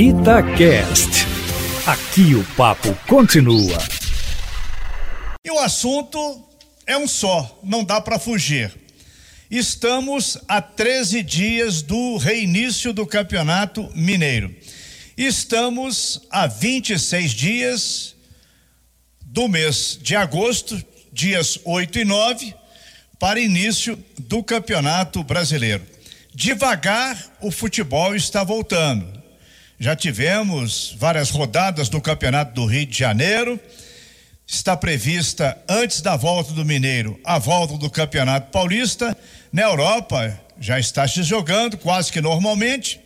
Itacast. Aqui o papo continua. E o assunto é um só, não dá para fugir. Estamos a 13 dias do reinício do Campeonato Mineiro. Estamos a 26 dias do mês de agosto, dias 8 e 9, para início do Campeonato Brasileiro. Devagar o futebol está voltando. Já tivemos várias rodadas do Campeonato do Rio de Janeiro. Está prevista, antes da volta do Mineiro, a volta do Campeonato Paulista. Na Europa, já está se jogando quase que normalmente.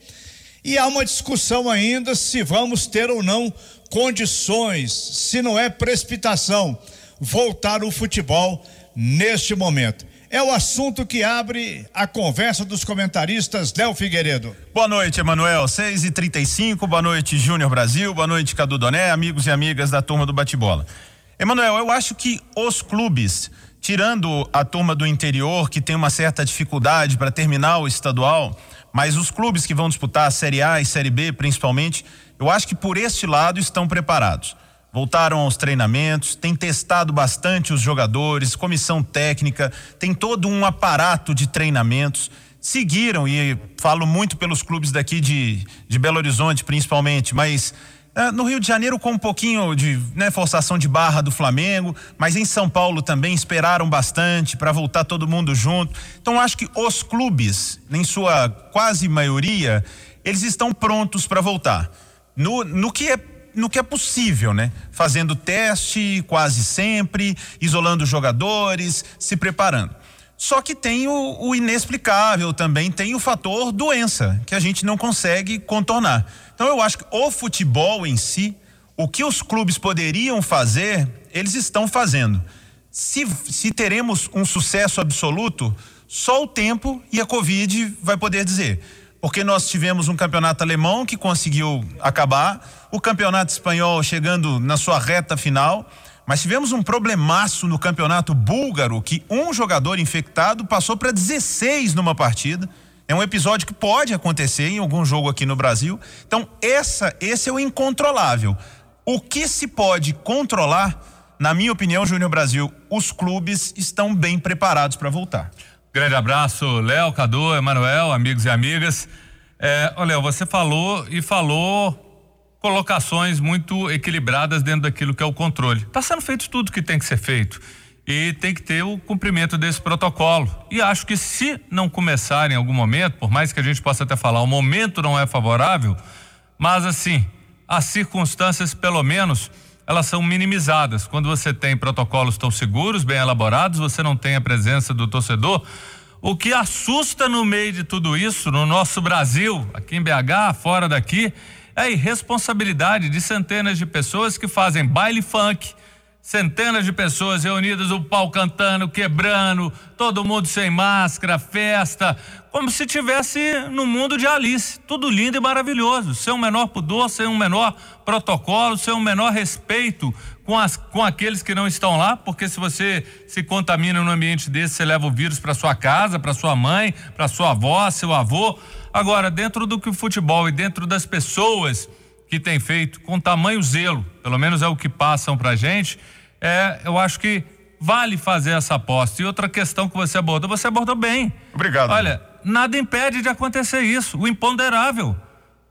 E há uma discussão ainda se vamos ter ou não condições, se não é precipitação, voltar o futebol neste momento é o assunto que abre a conversa dos comentaristas Léo Figueiredo. Boa noite, Emanuel. 6 e 35 boa noite, Júnior Brasil, boa noite, Cadu Doné, amigos e amigas da turma do bate-bola. Emanuel, eu acho que os clubes, tirando a turma do interior, que tem uma certa dificuldade para terminar o estadual, mas os clubes que vão disputar a Série A e Série B, principalmente, eu acho que por este lado estão preparados voltaram aos treinamentos, tem testado bastante os jogadores, comissão técnica, tem todo um aparato de treinamentos. Seguiram, e falo muito pelos clubes daqui de, de Belo Horizonte, principalmente, mas é, no Rio de Janeiro com um pouquinho de né, forçação de barra do Flamengo, mas em São Paulo também esperaram bastante para voltar todo mundo junto. Então acho que os clubes, em sua quase maioria, eles estão prontos para voltar. No, no que é no que é possível, né? Fazendo teste quase sempre, isolando jogadores, se preparando. Só que tem o, o, inexplicável também, tem o fator doença, que a gente não consegue contornar. Então eu acho que o futebol em si, o que os clubes poderiam fazer, eles estão fazendo. Se, se teremos um sucesso absoluto, só o tempo e a Covid vai poder dizer porque nós tivemos um campeonato alemão que conseguiu acabar, o campeonato espanhol chegando na sua reta final, mas tivemos um problemaço no campeonato búlgaro que um jogador infectado passou para 16 numa partida. É um episódio que pode acontecer em algum jogo aqui no Brasil. Então, essa, esse é o incontrolável. O que se pode controlar, na minha opinião, Júnior Brasil, os clubes estão bem preparados para voltar. Grande abraço, Léo, Cadu, Emanuel, amigos e amigas. É, você falou e falou colocações muito equilibradas dentro daquilo que é o controle. Está sendo feito tudo que tem que ser feito e tem que ter o cumprimento desse protocolo. E acho que se não começar em algum momento, por mais que a gente possa até falar, o momento não é favorável, mas assim, as circunstâncias pelo menos elas são minimizadas. Quando você tem protocolos tão seguros, bem elaborados, você não tem a presença do torcedor. O que assusta no meio de tudo isso, no nosso Brasil, aqui em BH, fora daqui, é a irresponsabilidade de centenas de pessoas que fazem baile funk, centenas de pessoas reunidas, o pau cantando, quebrando, todo mundo sem máscara, festa, como se tivesse no mundo de Alice, tudo lindo e maravilhoso, sem um menor pudor, sem um menor protocolo, sem um menor respeito com, as, com aqueles que não estão lá, porque se você se contamina num ambiente desse, você leva o vírus para sua casa, para sua mãe, para sua avó, seu avô. Agora, dentro do que o futebol e dentro das pessoas que tem feito com tamanho zelo, pelo menos é o que passam para gente, é, eu acho que vale fazer essa aposta. E outra questão que você abordou, você abordou bem. Obrigado. Olha, nada impede de acontecer isso, o imponderável,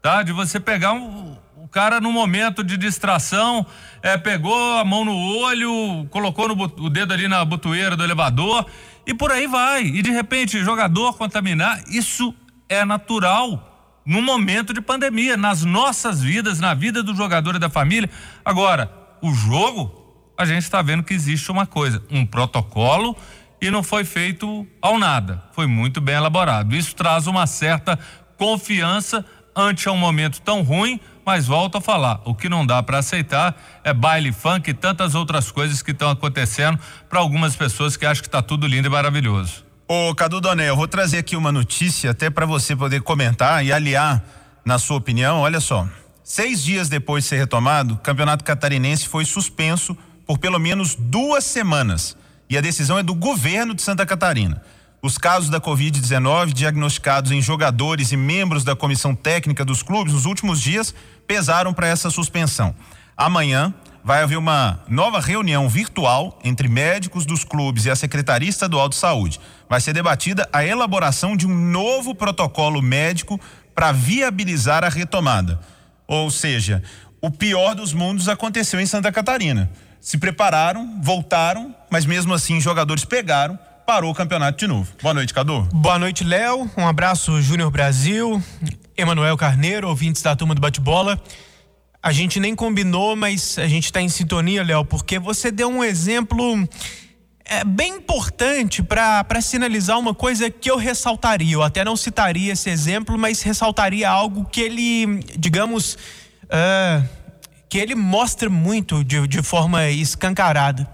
tá? De você pegar um, o cara num momento de distração, é, pegou a mão no olho, colocou no, o dedo ali na botoeira do elevador e por aí vai. E de repente, jogador contaminar, isso é natural num momento de pandemia, nas nossas vidas, na vida do jogador e da família. Agora, o jogo, a gente está vendo que existe uma coisa, um protocolo e não foi feito ao nada. Foi muito bem elaborado. Isso traz uma certa confiança ante um momento tão ruim, mas volto a falar, o que não dá para aceitar é baile funk e tantas outras coisas que estão acontecendo para algumas pessoas que acham que está tudo lindo e maravilhoso. Ô, Cadu Doné, eu vou trazer aqui uma notícia até para você poder comentar e aliar na sua opinião. Olha só. Seis dias depois de ser retomado, o Campeonato Catarinense foi suspenso por pelo menos duas semanas. E a decisão é do governo de Santa Catarina. Os casos da Covid-19 diagnosticados em jogadores e membros da comissão técnica dos clubes nos últimos dias pesaram para essa suspensão. Amanhã vai haver uma nova reunião virtual entre médicos dos clubes e a Secretaria Estadual de Saúde. Vai ser debatida a elaboração de um novo protocolo médico para viabilizar a retomada. Ou seja, o pior dos mundos aconteceu em Santa Catarina. Se prepararam, voltaram, mas mesmo assim jogadores pegaram parou o campeonato de novo. Boa noite, Cadu. Boa noite, Léo. Um abraço, Júnior Brasil, Emanuel Carneiro, ouvintes da turma do bate-bola. A gente nem combinou, mas a gente está em sintonia, Léo, porque você deu um exemplo é, bem importante para sinalizar uma coisa que eu ressaltaria. Eu até não citaria esse exemplo, mas ressaltaria algo que ele, digamos, uh, que ele mostra muito de, de forma escancarada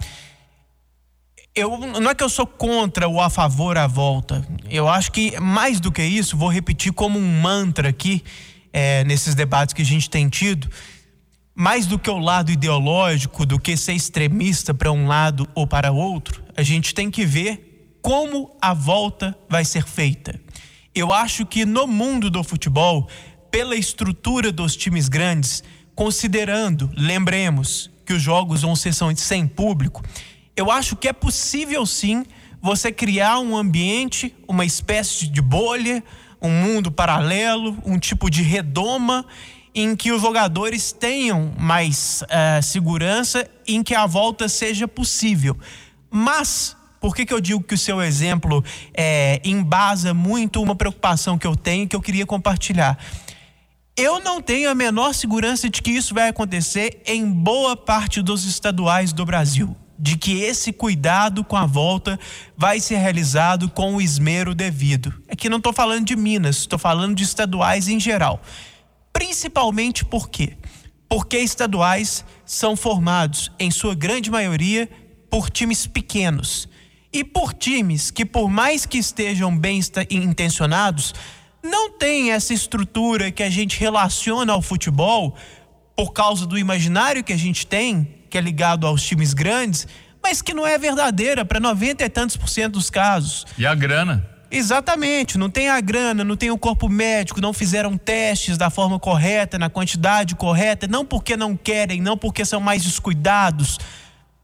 eu não é que eu sou contra ou a favor a volta. Eu acho que mais do que isso, vou repetir como um mantra aqui é, nesses debates que a gente tem tido. Mais do que o lado ideológico, do que ser extremista para um lado ou para outro, a gente tem que ver como a volta vai ser feita. Eu acho que no mundo do futebol, pela estrutura dos times grandes, considerando, lembremos que os jogos vão ser sem público, eu acho que é possível sim você criar um ambiente, uma espécie de bolha, um mundo paralelo, um tipo de redoma em que os jogadores tenham mais uh, segurança, em que a volta seja possível. Mas por que, que eu digo que o seu exemplo é, embasa muito uma preocupação que eu tenho que eu queria compartilhar? Eu não tenho a menor segurança de que isso vai acontecer em boa parte dos estaduais do Brasil de que esse cuidado com a volta vai ser realizado com o esmero devido. Aqui não estou falando de Minas, estou falando de estaduais em geral. Principalmente por quê? Porque estaduais são formados, em sua grande maioria, por times pequenos. E por times que, por mais que estejam bem intencionados, não têm essa estrutura que a gente relaciona ao futebol por causa do imaginário que a gente tem que é ligado aos times grandes, mas que não é verdadeira para 90 e tantos por cento dos casos. E a grana? Exatamente, não tem a grana, não tem o corpo médico, não fizeram testes da forma correta, na quantidade correta, não porque não querem, não porque são mais descuidados,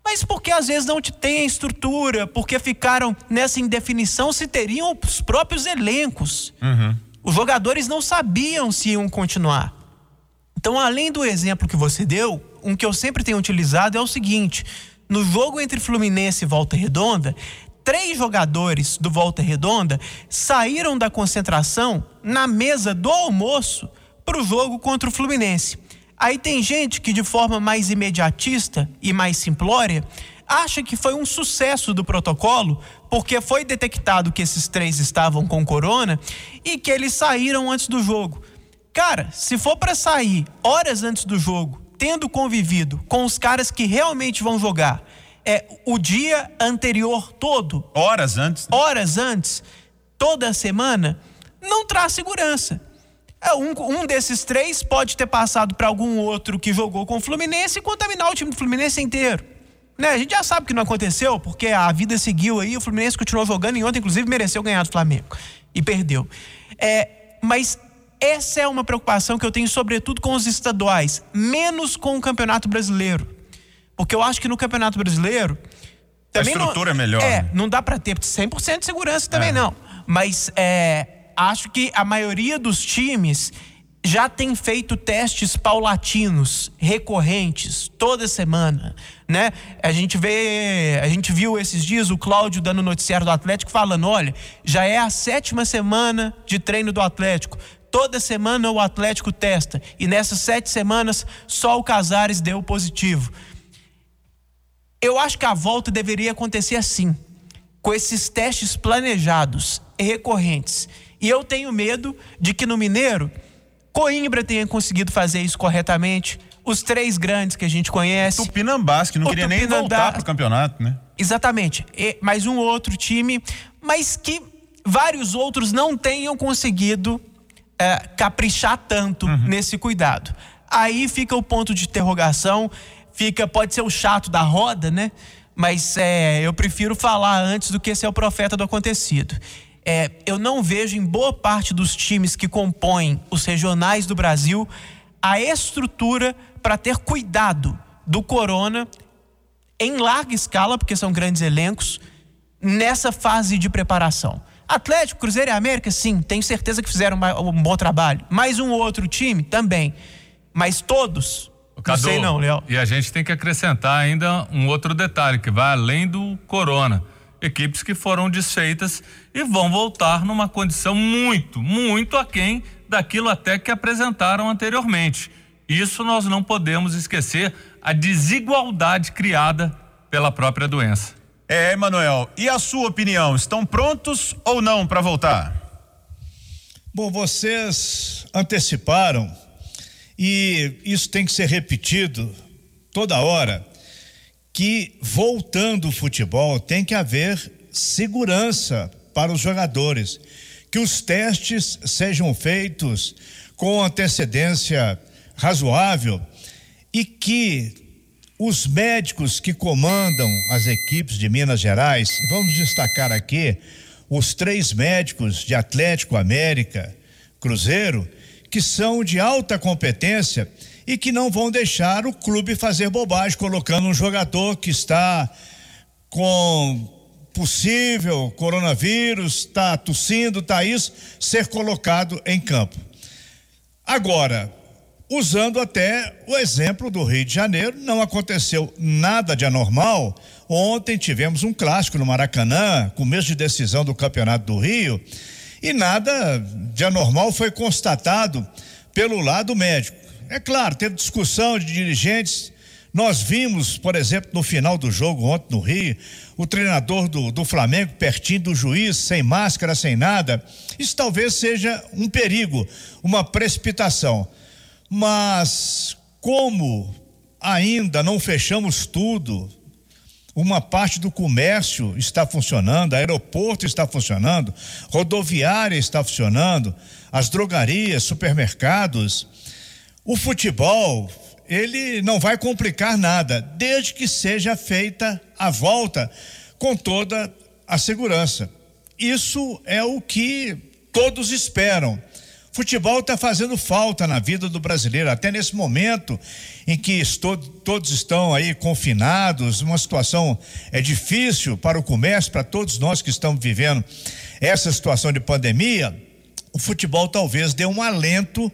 mas porque às vezes não tem a estrutura, porque ficaram nessa indefinição se teriam os próprios elencos. Uhum. Os jogadores não sabiam se iam continuar. Então, além do exemplo que você deu, um que eu sempre tenho utilizado é o seguinte: no jogo entre Fluminense e Volta Redonda, três jogadores do Volta Redonda saíram da concentração na mesa do almoço para o jogo contra o Fluminense. Aí tem gente que, de forma mais imediatista e mais simplória, acha que foi um sucesso do protocolo, porque foi detectado que esses três estavam com corona e que eles saíram antes do jogo. Cara, se for para sair horas antes do jogo tendo convivido com os caras que realmente vão jogar, é o dia anterior todo, horas antes, né? horas antes, toda semana, não traz segurança. É, um, um desses três pode ter passado para algum outro que jogou com o Fluminense e contaminar o time do Fluminense inteiro. Né? A gente já sabe que não aconteceu, porque a vida seguiu aí, o Fluminense continuou jogando e ontem, inclusive, mereceu ganhar do Flamengo. E perdeu. É, mas essa é uma preocupação que eu tenho, sobretudo com os estaduais, menos com o Campeonato Brasileiro. Porque eu acho que no Campeonato Brasileiro. Também a estrutura não, é melhor. É, né? não dá para ter 100% de segurança também, é. não. Mas é, acho que a maioria dos times já tem feito testes paulatinos, recorrentes, toda semana, né? A gente vê, a gente viu esses dias o Cláudio dando noticiário do Atlético falando, olha, já é a sétima semana de treino do Atlético. Toda semana o Atlético testa. E nessas sete semanas, só o Casares deu positivo. Eu acho que a volta deveria acontecer assim, com esses testes planejados e recorrentes. E eu tenho medo de que no Mineiro, Coimbra tenha conseguido fazer isso corretamente. Os três grandes que a gente conhece. O Tupinambás, que não queria Tupinambás, nem voltar para o campeonato, né? Exatamente. E mais um outro time, mas que vários outros não tenham conseguido é, caprichar tanto uhum. nesse cuidado. Aí fica o ponto de interrogação, fica pode ser o chato da roda, né? mas é, eu prefiro falar antes do que ser o profeta do acontecido. É, eu não vejo em boa parte dos times que compõem os regionais do Brasil a estrutura para ter cuidado do Corona em larga escala, porque são grandes elencos, nessa fase de preparação. Atlético, Cruzeiro e América, sim, tenho certeza que fizeram um bom trabalho. Mais um outro time também. Mas todos. Cadu, não sei não, Léo. E a gente tem que acrescentar ainda um outro detalhe que vai além do Corona. Equipes que foram desfeitas e vão voltar numa condição muito, muito aquém daquilo até que apresentaram anteriormente. Isso nós não podemos esquecer a desigualdade criada pela própria doença. É, Emanuel, e a sua opinião? Estão prontos ou não para voltar? Bom, vocês anteciparam e isso tem que ser repetido toda hora que voltando o futebol tem que haver segurança para os jogadores, que os testes sejam feitos com antecedência razoável e que os médicos que comandam as equipes de Minas Gerais, vamos destacar aqui os três médicos de Atlético América, Cruzeiro, que são de alta competência e que não vão deixar o clube fazer bobagem colocando um jogador que está com possível coronavírus, está tossindo, está isso, ser colocado em campo. Agora, usando até o exemplo do Rio de Janeiro, não aconteceu nada de anormal. Ontem tivemos um clássico no Maracanã, começo de decisão do Campeonato do Rio, e nada de anormal foi constatado pelo lado médico. É claro, teve discussão de dirigentes. Nós vimos, por exemplo, no final do jogo ontem no Rio, o treinador do, do Flamengo pertinho do juiz, sem máscara, sem nada. Isso talvez seja um perigo, uma precipitação. Mas como ainda não fechamos tudo, uma parte do comércio está funcionando, aeroporto está funcionando, rodoviária está funcionando, as drogarias, supermercados, o futebol, ele não vai complicar nada, desde que seja feita a volta com toda a segurança. Isso é o que todos esperam. Futebol está fazendo falta na vida do brasileiro, até nesse momento em que estou, todos estão aí confinados, uma situação é difícil para o comércio, para todos nós que estamos vivendo essa situação de pandemia. O futebol talvez dê um alento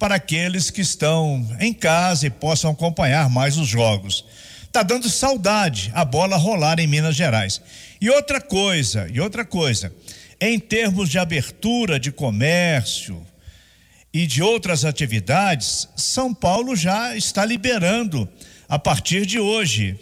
para aqueles que estão em casa e possam acompanhar mais os jogos. Tá dando saudade a bola rolar em Minas Gerais. E outra coisa, e outra coisa, em termos de abertura de comércio, e de outras atividades, São Paulo já está liberando a partir de hoje.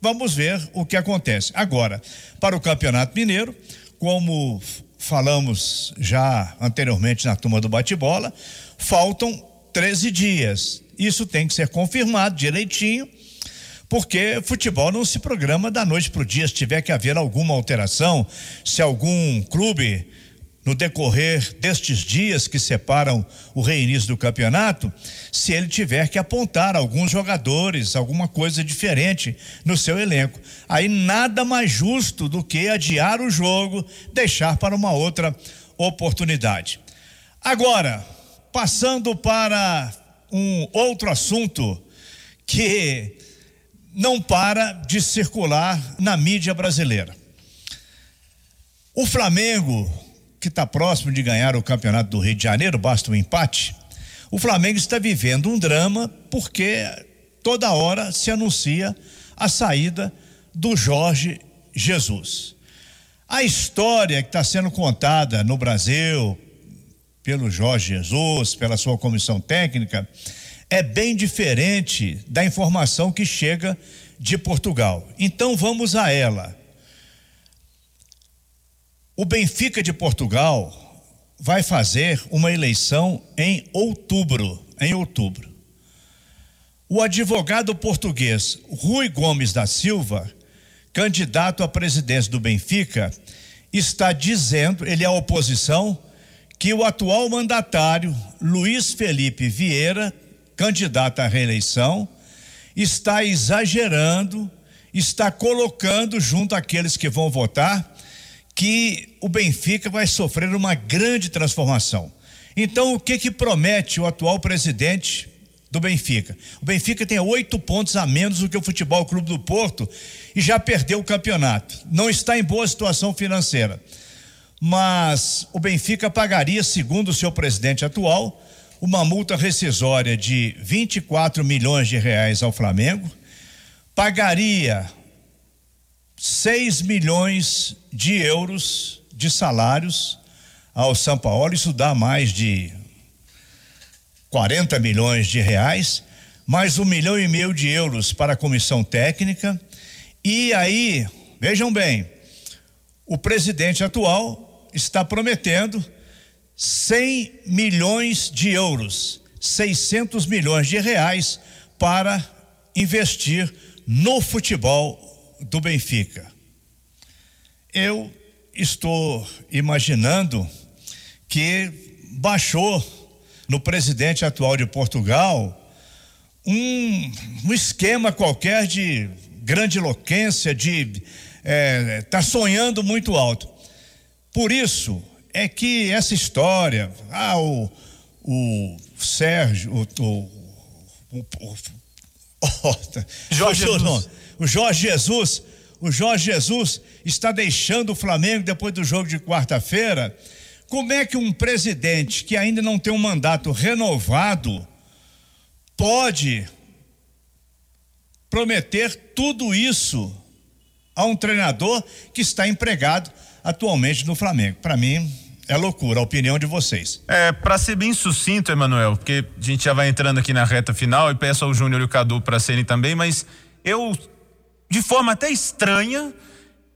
Vamos ver o que acontece. Agora, para o Campeonato Mineiro, como falamos já anteriormente na turma do bate-bola, faltam 13 dias. Isso tem que ser confirmado direitinho, porque futebol não se programa da noite para o dia. Se tiver que haver alguma alteração, se algum clube no decorrer destes dias que separam o reinício do campeonato, se ele tiver que apontar alguns jogadores, alguma coisa diferente no seu elenco. Aí nada mais justo do que adiar o jogo, deixar para uma outra oportunidade. Agora, passando para um outro assunto que não para de circular na mídia brasileira. O Flamengo que está próximo de ganhar o campeonato do Rio de Janeiro, basta um empate. O Flamengo está vivendo um drama porque toda hora se anuncia a saída do Jorge Jesus. A história que está sendo contada no Brasil pelo Jorge Jesus, pela sua comissão técnica, é bem diferente da informação que chega de Portugal. Então vamos a ela. O Benfica de Portugal vai fazer uma eleição em outubro, em outubro. O advogado português Rui Gomes da Silva, candidato à presidência do Benfica, está dizendo, ele é a oposição, que o atual mandatário Luiz Felipe Vieira, candidato à reeleição, está exagerando está colocando junto àqueles que vão votar que o Benfica vai sofrer uma grande transformação. Então, o que que promete o atual presidente do Benfica? O Benfica tem oito pontos a menos do que o Futebol Clube do Porto e já perdeu o campeonato. Não está em boa situação financeira. Mas o Benfica pagaria, segundo o seu presidente atual, uma multa rescisória de 24 milhões de reais ao Flamengo, pagaria 6 milhões de euros de salários ao São Paulo, isso dá mais de 40 milhões de reais, mais um milhão e meio de euros para a comissão técnica. E aí, vejam bem, o presidente atual está prometendo 100 milhões de euros, 600 milhões de reais para investir no futebol do Benfica. Eu estou imaginando que baixou no presidente atual de Portugal um, um esquema qualquer de grande eloquência, de é, tá sonhando muito alto. Por isso é que essa história, ah, o, o Sérgio, o, o, o, o Jorge Jesus o Jorge Jesus, o Jorge Jesus está deixando o Flamengo depois do jogo de quarta-feira. Como é que um presidente que ainda não tem um mandato renovado pode prometer tudo isso a um treinador que está empregado atualmente no Flamengo? Para mim, é loucura, a opinião de vocês. É, para ser bem sucinto, Emanuel, porque a gente já vai entrando aqui na reta final e peço ao Júnior e o Cadu para serem também, mas eu de forma até estranha,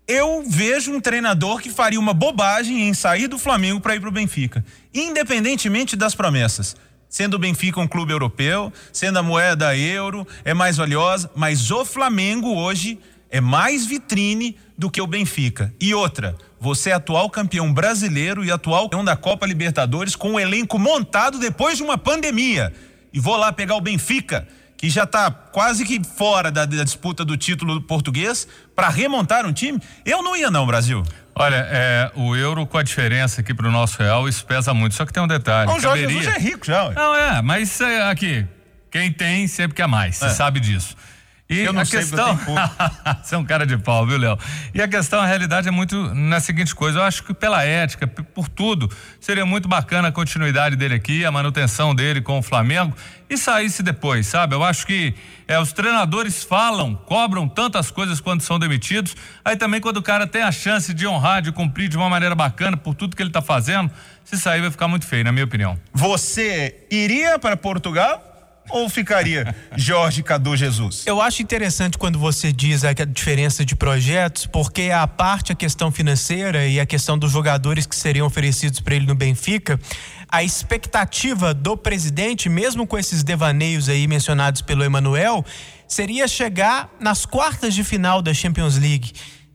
eu vejo um treinador que faria uma bobagem em sair do Flamengo para ir para o Benfica, independentemente das promessas. Sendo o Benfica um clube europeu, sendo a moeda euro, é mais valiosa, mas o Flamengo hoje é mais vitrine do que o Benfica. E outra, você é atual campeão brasileiro e atual campeão da Copa Libertadores com o um elenco montado depois de uma pandemia. E vou lá pegar o Benfica, que já está quase que fora da, da, disputa do título português, para remontar um time? Eu não ia não, Brasil. Olha, é, o euro com a diferença aqui para o nosso real, isso pesa muito. Só que tem um detalhe. O Jorge caberia... Jesus é rico já. Ué. Não, é, mas é, aqui, quem tem sempre quer mais, você é. sabe disso. E eu não a sei questão. Você é um cara de pau, viu, Léo? E a questão, a realidade é muito na seguinte coisa: eu acho que pela ética, por tudo, seria muito bacana a continuidade dele aqui, a manutenção dele com o Flamengo e saísse depois, sabe? Eu acho que é, os treinadores falam, cobram tantas coisas quando são demitidos. Aí também, quando o cara tem a chance de honrar, de cumprir de uma maneira bacana por tudo que ele está fazendo, se sair vai ficar muito feio, na minha opinião. Você iria para Portugal? Ou ficaria Jorge Cadu Jesus? Eu acho interessante quando você diz a diferença de projetos, porque a parte a questão financeira e a questão dos jogadores que seriam oferecidos para ele no Benfica, a expectativa do presidente, mesmo com esses devaneios aí mencionados pelo Emanuel, seria chegar nas quartas de final da Champions League.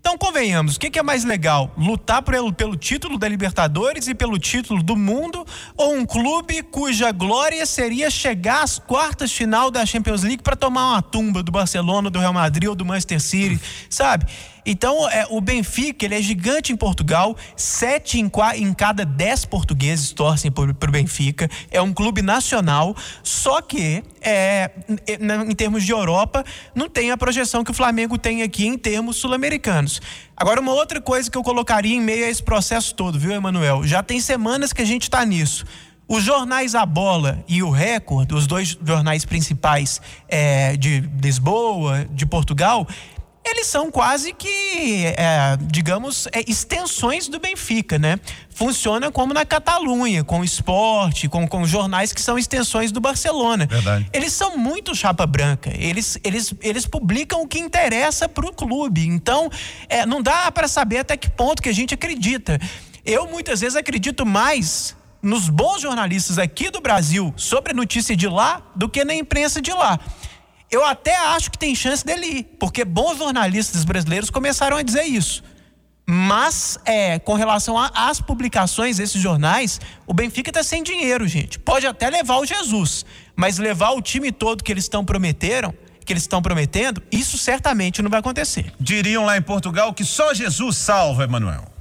Então, convenhamos, o que, é mais legal? Lutar pelo, pelo título da Libertadores e pelo título do mundo? Ou um clube cuja glória seria chegar às quartas final da Champions League para tomar uma tumba do Barcelona, do Real Madrid ou do Manchester City, sabe? Então, é, o Benfica, ele é gigante em Portugal, sete em, em cada dez portugueses torcem para o Benfica, é um clube nacional, só que, é, em termos de Europa, não tem a projeção que o Flamengo tem aqui em termos sul-americanos. Agora, uma outra coisa que eu colocaria em meio a esse processo todo, viu, Emanuel? Já tem semanas que a gente está nisso. Os jornais A Bola e o Record, os dois jornais principais é, de Lisboa, de Portugal, eles são quase que, é, digamos, é, extensões do Benfica, né? Funciona como na Catalunha, com esporte, com, com jornais que são extensões do Barcelona. Verdade. Eles são muito chapa branca. Eles, eles, eles publicam o que interessa para o clube. Então, é, não dá para saber até que ponto que a gente acredita. Eu muitas vezes acredito mais nos bons jornalistas aqui do Brasil sobre a notícia de lá do que na imprensa de lá. Eu até acho que tem chance dele ir, porque bons jornalistas brasileiros começaram a dizer isso. Mas, é, com relação às publicações desses jornais, o Benfica está sem dinheiro, gente. Pode até levar o Jesus, mas levar o time todo que eles estão prometeram, que eles estão prometendo, isso certamente não vai acontecer. Diriam lá em Portugal que só Jesus salva, Emanuel.